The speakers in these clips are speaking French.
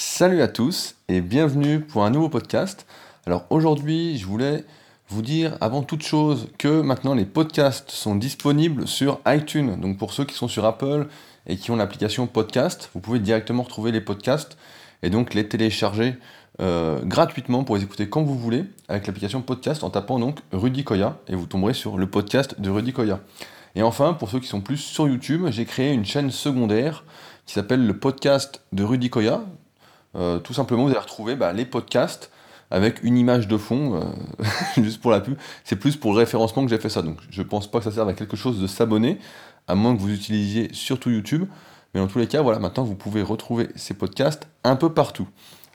Salut à tous et bienvenue pour un nouveau podcast. Alors aujourd'hui, je voulais vous dire avant toute chose que maintenant les podcasts sont disponibles sur iTunes. Donc pour ceux qui sont sur Apple et qui ont l'application podcast, vous pouvez directement retrouver les podcasts et donc les télécharger euh, gratuitement pour les écouter quand vous voulez avec l'application podcast en tapant donc Rudy Koya et vous tomberez sur le podcast de Rudy Koya. Et enfin, pour ceux qui sont plus sur YouTube, j'ai créé une chaîne secondaire qui s'appelle le podcast de Rudy Koya. Euh, tout simplement, vous allez retrouver bah, les podcasts avec une image de fond, euh, juste pour la pub. C'est plus pour le référencement que j'ai fait ça. Donc je pense pas que ça serve à quelque chose de s'abonner, à moins que vous utilisiez surtout YouTube. Mais dans tous les cas, voilà, maintenant vous pouvez retrouver ces podcasts un peu partout.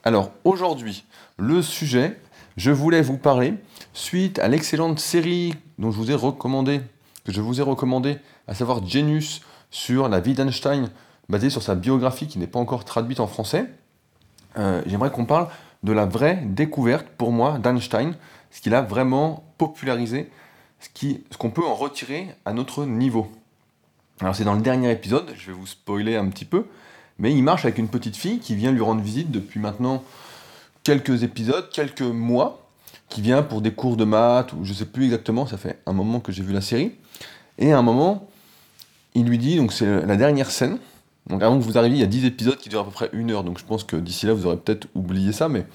Alors aujourd'hui, le sujet, je voulais vous parler, suite à l'excellente série dont je vous ai recommandé, que je vous ai recommandé, à savoir Genius sur la vie d'Einstein, basée sur sa biographie qui n'est pas encore traduite en français. Euh, j'aimerais qu'on parle de la vraie découverte pour moi d'Einstein, ce qu'il a vraiment popularisé, ce qu'on peut en retirer à notre niveau. Alors c'est dans le dernier épisode, je vais vous spoiler un petit peu, mais il marche avec une petite fille qui vient lui rendre visite depuis maintenant quelques épisodes, quelques mois, qui vient pour des cours de maths, ou je sais plus exactement, ça fait un moment que j'ai vu la série. Et à un moment, il lui dit, donc c'est la dernière scène, donc avant que vous arriviez, il y a 10 épisodes qui durent à peu près une heure, donc je pense que d'ici là, vous aurez peut-être oublié ça, mais...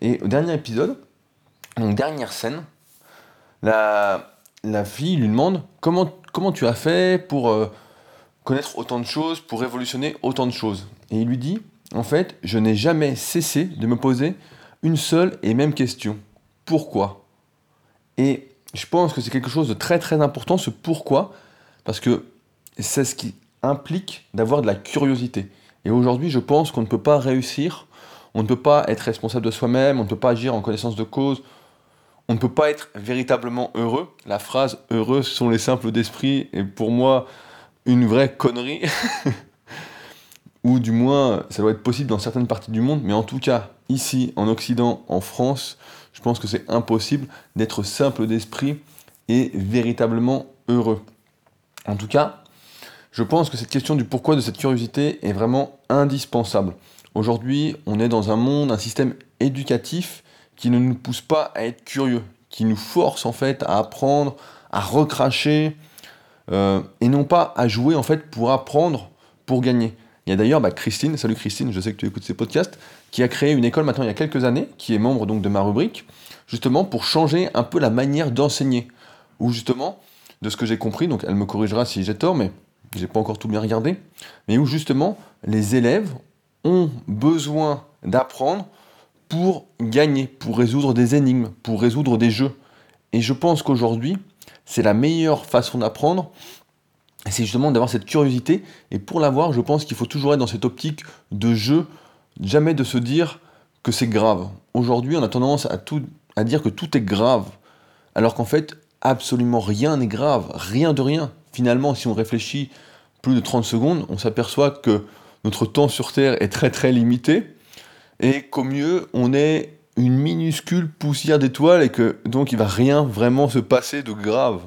Et au dernier épisode, donc dernière scène, la, la fille lui demande comment, comment tu as fait pour... Euh, connaître autant de choses, pour révolutionner autant de choses? Et il lui dit, en fait, je n'ai jamais cessé de me poser une seule et même question. Pourquoi? Et je pense que c'est quelque chose de très très important, ce pourquoi, parce que c'est ce qui implique d'avoir de la curiosité. Et aujourd'hui, je pense qu'on ne peut pas réussir, on ne peut pas être responsable de soi-même, on ne peut pas agir en connaissance de cause, on ne peut pas être véritablement heureux. La phrase heureux sont les simples d'esprit, et pour moi, une vraie connerie. Ou du moins, ça doit être possible dans certaines parties du monde, mais en tout cas, ici, en Occident, en France, je pense que c'est impossible d'être simple d'esprit et véritablement heureux. En tout cas, je pense que cette question du pourquoi de cette curiosité est vraiment indispensable. Aujourd'hui, on est dans un monde, un système éducatif qui ne nous pousse pas à être curieux, qui nous force en fait à apprendre, à recracher, euh, et non pas à jouer en fait pour apprendre, pour gagner. Il y a d'ailleurs bah, Christine, salut Christine, je sais que tu écoutes ces podcasts, qui a créé une école maintenant il y a quelques années, qui est membre donc de ma rubrique, justement pour changer un peu la manière d'enseigner. Ou justement, de ce que j'ai compris, donc elle me corrigera si j'ai tort, mais j'ai pas encore tout bien regardé, mais où justement les élèves ont besoin d'apprendre pour gagner, pour résoudre des énigmes, pour résoudre des jeux. Et je pense qu'aujourd'hui, c'est la meilleure façon d'apprendre. C'est justement d'avoir cette curiosité. Et pour l'avoir, je pense qu'il faut toujours être dans cette optique de jeu, jamais de se dire que c'est grave. Aujourd'hui, on a tendance à, dire que tout est grave. Alors qu'en fait, absolument rien n'est grave. Rien de rien. Finalement, si on réfléchit plus de 30 secondes, on s'aperçoit que notre temps sur Terre est très très limité et qu'au mieux, on est une minuscule poussière d'étoiles et que donc il va rien vraiment se passer de grave.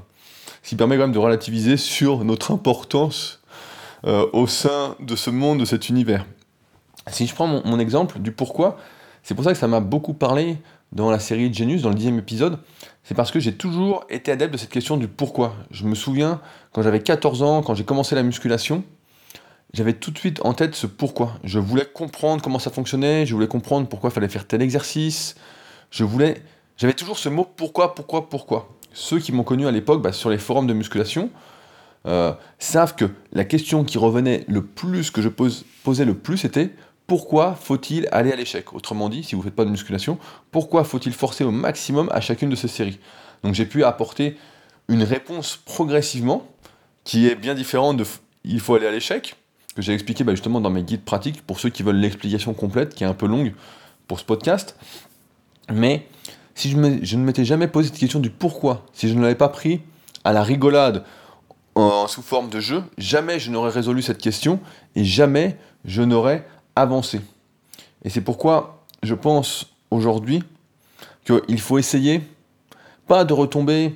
Ce qui permet quand même de relativiser sur notre importance euh, au sein de ce monde, de cet univers. Si je prends mon, exemple du pourquoi, c'est pour ça que ça m'a beaucoup parlé dans la série Genius, dans le dixième épisode, c'est parce que j'ai toujours été adepte de cette question du pourquoi. Je me souviens, quand j'avais 14 ans, quand j'ai commencé la musculation, j'avais tout de suite en tête ce pourquoi. Je voulais comprendre comment ça fonctionnait, je voulais comprendre pourquoi il fallait faire tel exercice. Je voulais. J'avais toujours ce mot pourquoi, pourquoi, pourquoi. Ceux qui m'ont connu à l'époque bah, sur les forums de musculation euh, savent que la question qui revenait le plus, que je posais le plus, c'était pourquoi faut-il aller à l'échec? Autrement dit, si vous ne faites pas de musculation, pourquoi faut-il forcer au maximum à chacune de ces séries? Donc j'ai pu apporter une réponse progressivement qui est bien différente de il faut aller à l'échec, que j'ai expliqué bah, justement dans mes guides pratiques, pour ceux qui veulent l'explication complète, qui est un peu longue pour ce podcast. Mais si je, ne m'étais jamais posé cette question du pourquoi, si je ne l'avais pas pris à la rigolade en, sous forme de jeu, jamais je n'aurais résolu cette question et jamais je n'aurais avancé. Et c'est pourquoi je pense aujourd'hui qu'il faut essayer, pas de retomber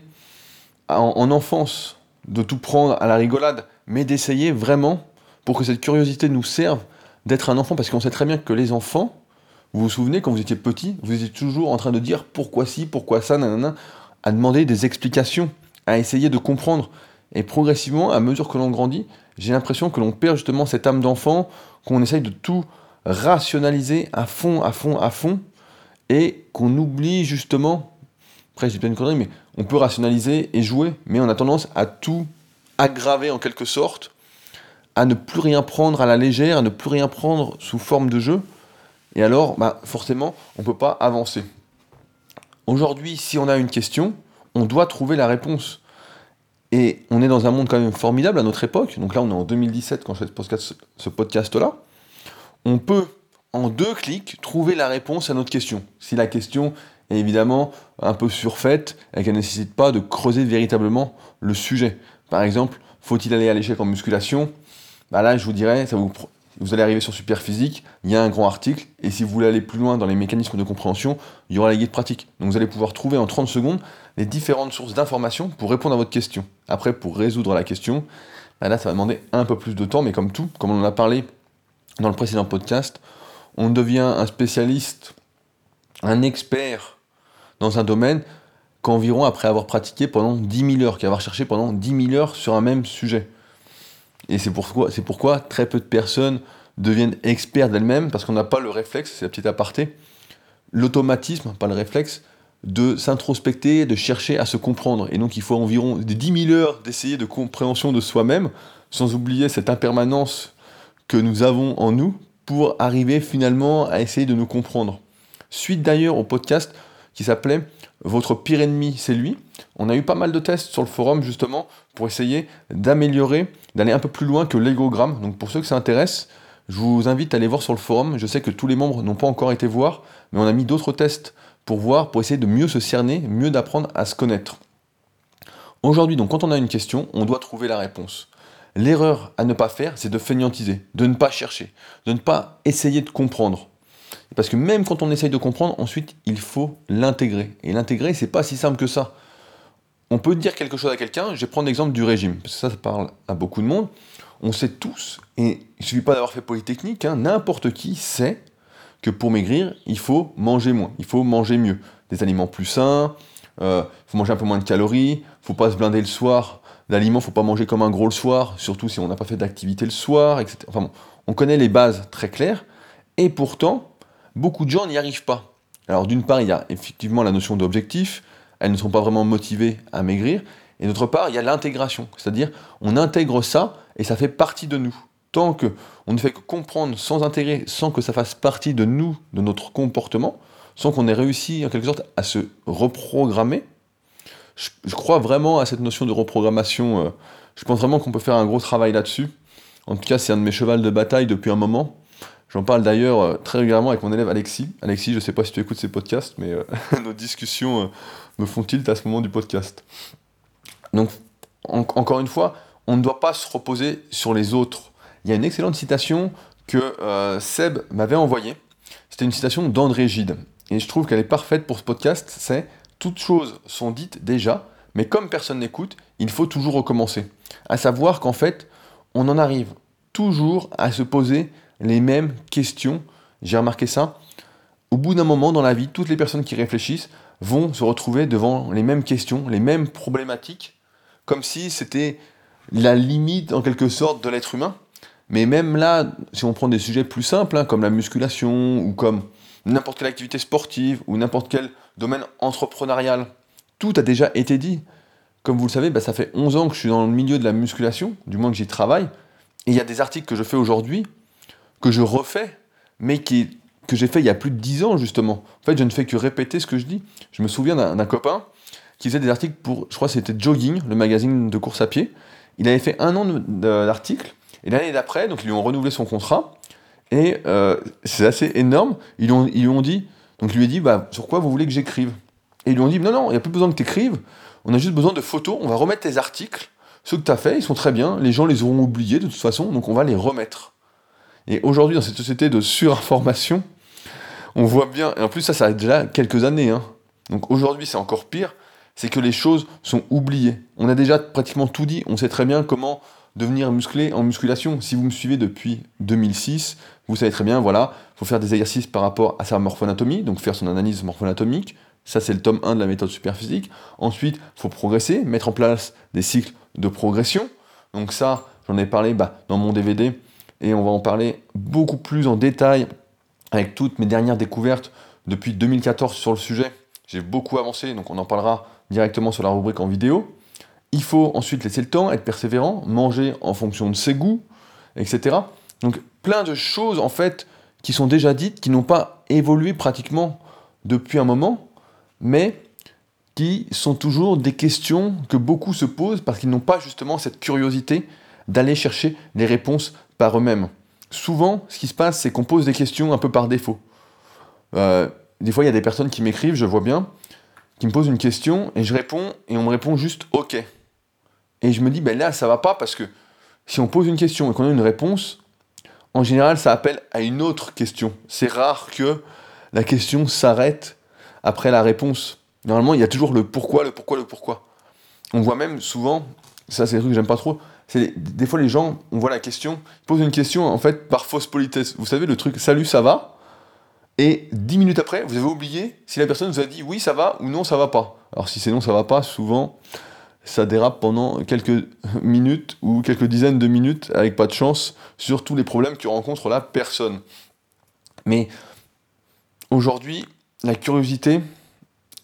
en enfance, de tout prendre à la rigolade, mais d'essayer vraiment pour que cette curiosité nous serve d'être un enfant, parce qu'on sait très bien que les enfants, vous vous souvenez, quand vous étiez petit, vous étiez toujours en train de dire pourquoi ci, pourquoi ça, nanana, à demander des explications, à essayer de comprendre. Et progressivement, à mesure que l'on grandit, j'ai l'impression que l'on perd justement cette âme d'enfant, qu'on essaye de tout rationaliser à fond, à fond, à fond, et qu'on oublie justement, après j'ai bien une connerie, mais on peut rationaliser et jouer, mais on a tendance à tout aggraver en quelque sorte, à ne plus rien prendre à la légère, à ne plus rien prendre sous forme de jeu, et alors bah, forcément on ne peut pas avancer. Aujourd'hui, si on a une question, on doit trouver la réponse. Et on est dans un monde quand même formidable à notre époque. Donc là, on est en 2017 quand je fais ce podcast-là. On peut, en deux clics, trouver la réponse à notre question. Si la question est évidemment un peu surfaite et qu'elle ne nécessite pas de creuser véritablement le sujet. Par exemple, faut-il aller à l'échec en musculation? Bah Là, je vous dirais, vous, allez arriver sur Superphysique, il y a un grand article, et si vous voulez aller plus loin dans les mécanismes de compréhension, il y aura la guide pratique. Donc vous allez pouvoir trouver en 30 secondes les différentes sources d'informations pour répondre à votre question. Après, pour résoudre la question, bah là, ça va demander un peu plus de temps, mais comme tout, comme on en a parlé dans le précédent podcast, on devient un spécialiste, un expert dans un domaine qu'environ après avoir pratiqué pendant 10 000 heures, qu'avoir cherché pendant 10 000 heures sur un même sujet. Et c'est pourquoi, c'est pourquoi très peu de personnes deviennent experts d'elles-mêmes, parce qu'on n'a pas le réflexe, c'est la petite aparté, l'automatisme, pas le réflexe, de s'introspecter, de chercher à se comprendre. Et donc il faut environ 10 000 heures d'essayer de compréhension de soi-même, sans oublier cette impermanence que nous avons en nous, pour arriver finalement à essayer de nous comprendre. Suite d'ailleurs au podcast qui s'appelait Votre pire ennemi, c'est lui. On a eu pas mal de tests sur le forum justement pour essayer d'améliorer, d'aller un peu plus loin que l'égogramme. Donc pour ceux que ça intéresse, je vous invite à aller voir sur le forum. Je sais que tous les membres n'ont pas encore été voir, mais on a mis d'autres tests pour voir, pour essayer de mieux se cerner, mieux d'apprendre à se connaître. Aujourd'hui, donc, quand on a une question, on doit trouver la réponse. L'erreur à ne pas faire, c'est de fainéantiser, de ne pas chercher, de ne pas essayer de comprendre. Parce que même quand on essaye de comprendre, ensuite, il faut l'intégrer. Et l'intégrer, c'est pas si simple que ça on peut dire quelque chose à quelqu'un, je vais prendre l'exemple du régime, parce que ça, ça parle à beaucoup de monde. On sait tous, et il ne suffit pas d'avoir fait Polytechnique, hein, n'importe qui sait que pour maigrir, il faut manger moins, il faut manger mieux. Des aliments plus sains, il euh, faut manger un peu moins de calories, il faut pas se blinder le soir d'aliments, faut pas manger comme un gros le soir, surtout si on n'a pas fait d'activité le soir, etc. Enfin bon, on connaît les bases très claires, et pourtant, beaucoup de gens n'y arrivent pas. Alors d'une part, il y a effectivement la notion d'objectif, elles ne sont pas vraiment motivées à maigrir. Et d'autre part, il y a l'intégration, c'est-à-dire on intègre ça et ça fait partie de nous. Tant que on ne fait que comprendre sans intégrer, sans que ça fasse partie de nous, de notre comportement, sans qu'on ait réussi en quelque sorte à se reprogrammer, je, crois vraiment à cette notion de reprogrammation. Euh, je pense vraiment qu'on peut faire un gros travail là-dessus. En tout cas, c'est un de mes chevals de bataille depuis un moment. J'en parle d'ailleurs euh, très régulièrement avec mon élève Alexis. Alexis, je ne sais pas si tu écoutes ces podcasts, mais euh, nos discussions me font tilt à ce moment du podcast. Donc, encore une fois, on ne doit pas se reposer sur les autres. Il y a une excellente citation que euh, Seb m'avait envoyée. C'était une citation d'André Gide. Et je trouve qu'elle est parfaite pour ce podcast. C'est Toutes choses sont dites déjà, mais comme personne n'écoute, il faut toujours recommencer. À savoir qu'en fait, on en arrive toujours à se poser les mêmes questions. J'ai remarqué ça. Au bout d'un moment dans la vie, toutes les personnes qui réfléchissent vont se retrouver devant les mêmes questions, les mêmes problématiques, comme si c'était la limite en quelque sorte de l'être humain. Mais même là, si on prend des sujets plus simples, hein, comme la musculation, ou comme n'importe quelle activité sportive, ou n'importe quel domaine entrepreneurial, tout a déjà été dit. Comme vous le savez, bah, ça fait 11 ans que je suis dans le milieu de la musculation, du moins que j'y travaille, et il y a des articles que je fais aujourd'hui, que je refais, mais qui que j'ai fait il y a plus de 10 ans, justement. En fait, je ne fais que répéter ce que je dis. Je me souviens d'un copain qui faisait des articles pour, je crois que c'était Jogging, le magazine de course à pied. Il avait fait un an d'articles, et l'année d'après, donc ils lui ont renouvelé son contrat, et euh, c'est assez énorme. Ils lui, ont, ils ont dit, donc il lui a dit, bah, sur quoi vous voulez que j'écrive? Et ils lui ont dit, non, non, il n'y a plus besoin que tu écrives, on a juste besoin de photos, on va remettre tes articles, ceux que tu as fait, ils sont très bien, les gens les auront oubliés de toute façon, donc on va les remettre. Et aujourd'hui, dans cette société de surinformation, on voit bien, et en plus ça, ça a déjà quelques années, hein. donc aujourd'hui c'est encore pire, c'est que les choses sont oubliées. On a déjà pratiquement tout dit, on sait très bien comment devenir musclé en musculation. Si vous me suivez depuis 2006, vous savez très bien, voilà, il faut faire des exercices par rapport à sa morphoanatomie, donc faire son analyse morphoanatomique. Ça, c'est le tome 1 de la méthode superphysique. Ensuite, il faut progresser, mettre en place des cycles de progression. Donc ça, j'en ai parlé bah, dans mon DVD et on va en parler beaucoup plus en détail avec toutes mes dernières découvertes depuis 2014 sur le sujet. J'ai beaucoup avancé, donc on en parlera directement sur la rubrique en vidéo. Il faut ensuite laisser le temps, être persévérant, manger en fonction de ses goûts, etc. Donc plein de choses en fait qui sont déjà dites, qui n'ont pas évolué pratiquement depuis un moment, mais qui sont toujours des questions que beaucoup se posent parce qu'ils n'ont pas justement cette curiosité d'aller chercher les réponses par eux-mêmes. Souvent, ce qui se passe, c'est qu'on pose des questions un peu par défaut. Euh, des fois, il y a des personnes qui m'écrivent, je vois bien, qui me posent une question et je réponds et on me répond juste OK. Et je me dis, ben là, ça va pas parce que si on pose une question et qu'on a une réponse, en général, ça appelle à une autre question. C'est rare que la question s'arrête après la réponse. Normalement, il y a toujours le pourquoi, le pourquoi, le pourquoi. On voit même souvent, ça c'est un truc que j'aime pas trop, des fois les gens, on voit la question, posent une question en fait par fausse politesse. Vous savez le truc salut ça va? Et dix minutes après vous avez oublié si la personne vous a dit oui ça va ou non ça va pas. Alors si c'est non ça va pas, souvent ça dérape pendant quelques minutes ou quelques dizaines de minutes avec pas de chance sur tous les problèmes que rencontre la personne. Mais aujourd'hui, la curiosité,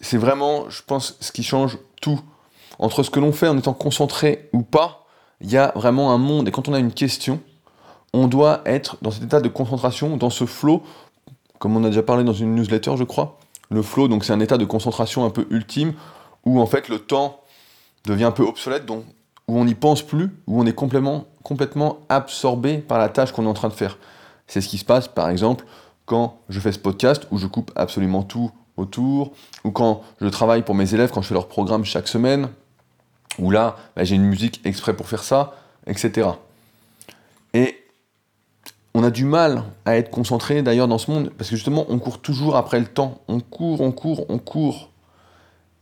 c'est vraiment, je pense, ce qui change tout. Entre ce que l'on fait en étant concentré ou pas, il y a vraiment un monde. Et quand on a une question, on doit être dans cet état de concentration, dans ce flow, comme on a déjà parlé dans une newsletter, je crois. Le flow, donc c'est un état de concentration un peu ultime, où en fait le temps devient un peu obsolète, donc, où on n'y pense plus, où on est complètement, complètement absorbé par la tâche qu'on est en train de faire. C'est ce qui se passe, par exemple, quand je fais ce podcast, où je coupe absolument tout autour, ou quand je travaille pour mes élèves, quand je fais leur programme chaque semaine, où là, bah, j'ai une musique exprès pour faire ça, etc. Et on a du mal à être concentré d'ailleurs dans ce monde, parce que justement, on court toujours après le temps. On court, on court, on court.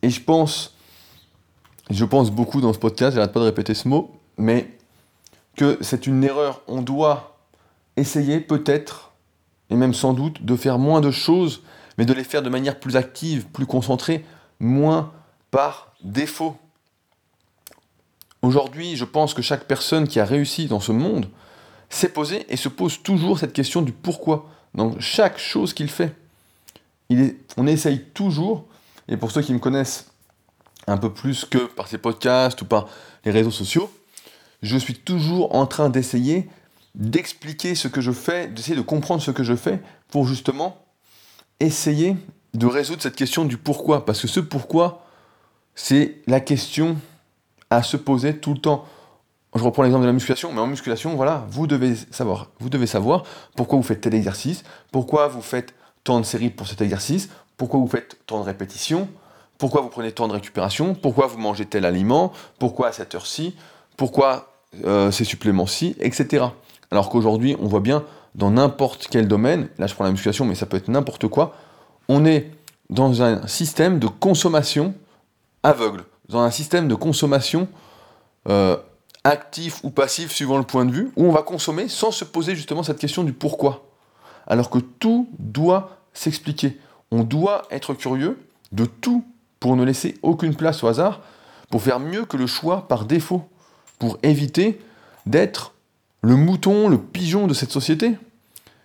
Et je pense, je pense beaucoup dans ce podcast, j'arrête pas de répéter ce mot, mais que c'est une erreur. On doit essayer peut-être, et même sans doute, de faire moins de choses, mais de les faire de manière plus active, plus concentrée, moins par défaut. Aujourd'hui, je pense que chaque personne qui a réussi dans ce monde s'est posé et se pose toujours cette question du pourquoi dans chaque chose qu'il fait. on essaye toujours, et pour ceux qui me connaissent un peu plus que par ces podcasts ou par les réseaux sociaux, je suis toujours en train d'essayer d'expliquer ce que je fais, d'essayer de comprendre ce que je fais pour justement essayer de résoudre cette question du pourquoi. Parce que ce pourquoi, c'est la question à se poser tout le temps. Je reprends l'exemple de la musculation, mais en musculation, voilà, vous devez savoir, pourquoi vous faites tel exercice, pourquoi vous faites tant de séries pour cet exercice, pourquoi vous faites tant de répétitions, pourquoi vous prenez tant de récupération, pourquoi vous mangez tel aliment, pourquoi à cette heure-ci, pourquoi euh, ces suppléments-ci, etc. Alors qu'aujourd'hui, on voit bien dans n'importe quel domaine, là je prends la musculation, mais ça peut être n'importe quoi, on est dans un système de consommation aveugle dans un système de consommation euh, actif ou passif suivant le point de vue, où on va consommer sans se poser justement cette question du pourquoi. Alors que tout doit s'expliquer. On doit être curieux de tout pour ne laisser aucune place au hasard, pour faire mieux que le choix par défaut, pour éviter d'être le mouton, le pigeon de cette société.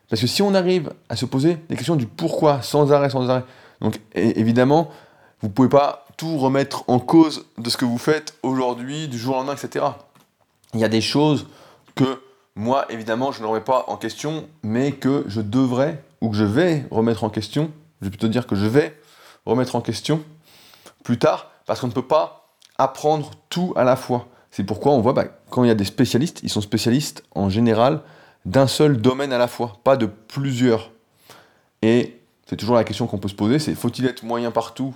Parce que si on arrive à se poser des questions du pourquoi sans arrêt, sans arrêt, donc évidemment, vous ne pouvez pas tout remettre en cause de ce que vous faites aujourd'hui, du jour au lendemain, etc. Il y a des choses que moi, évidemment, je ne remets pas en question, mais que je devrais ou que je vais remettre en question. Je vais plutôt dire que je vais remettre en question plus tard, parce qu'on ne peut pas apprendre tout à la fois. C'est pourquoi on voit bah, quand il y a des spécialistes, ils sont spécialistes en général d'un seul domaine à la fois, pas de plusieurs. Et c'est toujours la question qu'on peut se poser, c'est faut-il être moyen partout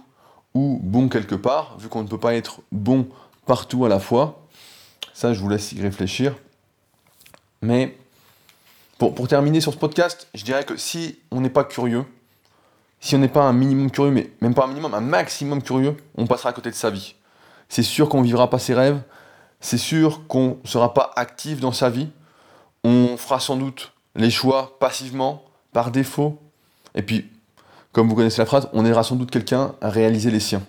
ou bon quelque part, vu qu'on ne peut pas être bon partout à la fois. Ça, je vous laisse y réfléchir. Mais pour, terminer sur ce podcast, je dirais que si on n'est pas curieux, si on n'est pas un minimum curieux, mais même pas un minimum, un maximum curieux, on passera à côté de sa vie. C'est sûr qu'on vivra pas ses rêves, c'est sûr qu'on ne sera pas actif dans sa vie. On fera sans doute les choix passivement, par défaut. Et puis, comme vous connaissez la phrase, on aidera sans doute quelqu'un à réaliser les siens,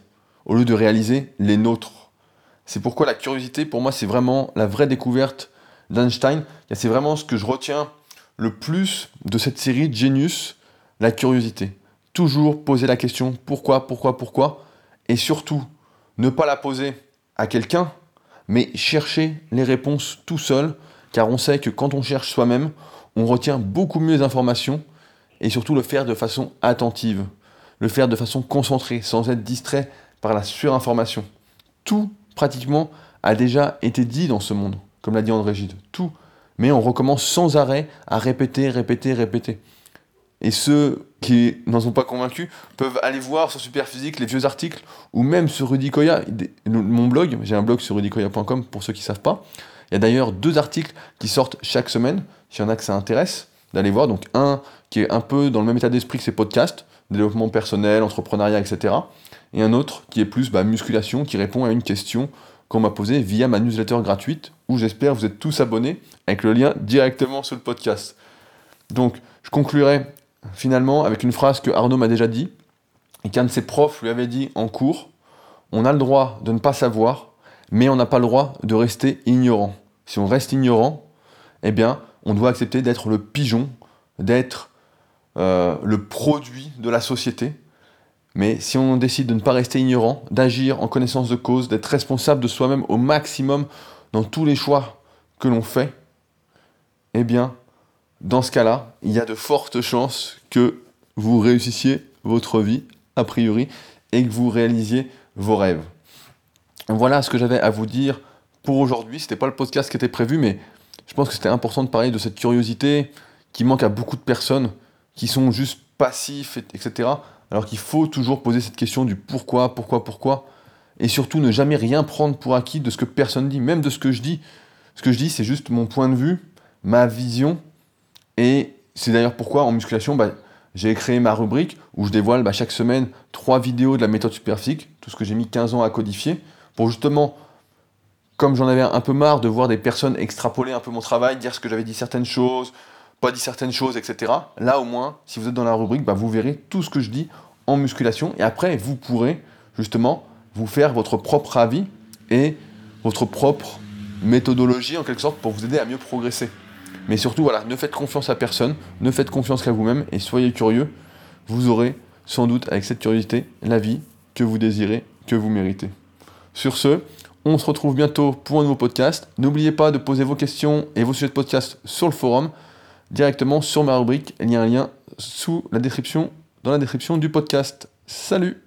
au lieu de réaliser les nôtres. C'est pourquoi la curiosité, pour moi, c'est vraiment la vraie découverte d'Einstein. C'est vraiment ce que je retiens le plus de cette série Genius, la curiosité. Toujours poser la question pourquoi, pourquoi, pourquoi, et surtout ne pas la poser à quelqu'un, mais chercher les réponses tout seul, car on sait que quand on cherche soi-même, on retient beaucoup mieux les informations, et surtout le faire de façon attentive, le faire de façon concentrée, sans être distrait par la surinformation. Tout, pratiquement, a déjà été dit dans ce monde, comme l'a dit André Gide. Tout. Mais on recommence sans arrêt à répéter, répéter, répéter. Et ceux qui n'en sont pas convaincus peuvent aller voir sur Superphysique les vieux articles ou même sur Rudicoya, mon blog, j'ai un blog sur rudicoya.com pour ceux qui ne savent pas. Il y a d'ailleurs deux articles qui sortent chaque semaine, s'il y en a que ça intéresse, d'aller voir. Donc un qui est un peu dans le même état d'esprit que ces podcasts, développement personnel, entrepreneuriat, etc. Et un autre qui est plus bah, musculation, qui répond à une question qu'on m'a posée via ma newsletter gratuite, où j'espère vous êtes tous abonnés, avec le lien directement sur le podcast. Donc je conclurai finalement avec une phrase que Arnaud m'a déjà dit, et qu'un de ses profs lui avait dit en cours, on a le droit de ne pas savoir, mais on n'a pas le droit de rester ignorant. Si on reste ignorant, eh bien, on doit accepter d'être le pigeon, d'être euh, le produit de la société. Mais si on décide de ne pas rester ignorant, d'agir en connaissance de cause, d'être responsable de soi-même au maximum dans tous les choix que l'on fait, eh bien, dans ce cas-là, il y a de fortes chances que vous réussissiez votre vie, a priori, et que vous réalisiez vos rêves. Voilà ce que j'avais à vous dire pour aujourd'hui. C'était pas le podcast qui était prévu, mais je pense que c'était important de parler de cette curiosité qui manque à beaucoup de personnes, qui sont juste passifs, etc. Alors qu'il faut toujours poser cette question du pourquoi, pourquoi, pourquoi, et surtout ne jamais rien prendre pour acquis de ce que personne dit, même de ce que je dis. Ce que je dis, c'est juste mon point de vue, ma vision, et c'est d'ailleurs pourquoi en musculation, bah, j'ai créé ma rubrique où je dévoile bah, chaque semaine trois vidéos de la méthode superphysique, tout ce que j'ai mis 15 ans à codifier, pour justement, comme j'en avais un peu marre de voir des personnes extrapoler un peu mon travail, dire ce que j'avais dit certaines choses, pas dit certaines choses, etc. Là au moins, si vous êtes dans la rubrique, bah, vous verrez tout ce que je dis en musculation, et après vous pourrez justement vous faire votre propre avis et votre propre méthodologie en quelque sorte pour vous aider à mieux progresser. Mais surtout, voilà, ne faites confiance à personne, ne faites confiance qu'à vous-même et soyez curieux. Vous aurez sans doute avec cette curiosité la vie que vous désirez, que vous méritez. Sur ce, on se retrouve bientôt pour un nouveau podcast. N'oubliez pas de poser vos questions et vos sujets de podcast sur le forum, directement sur ma rubrique. Il y a un lien sous la description, dans la description du podcast. Salut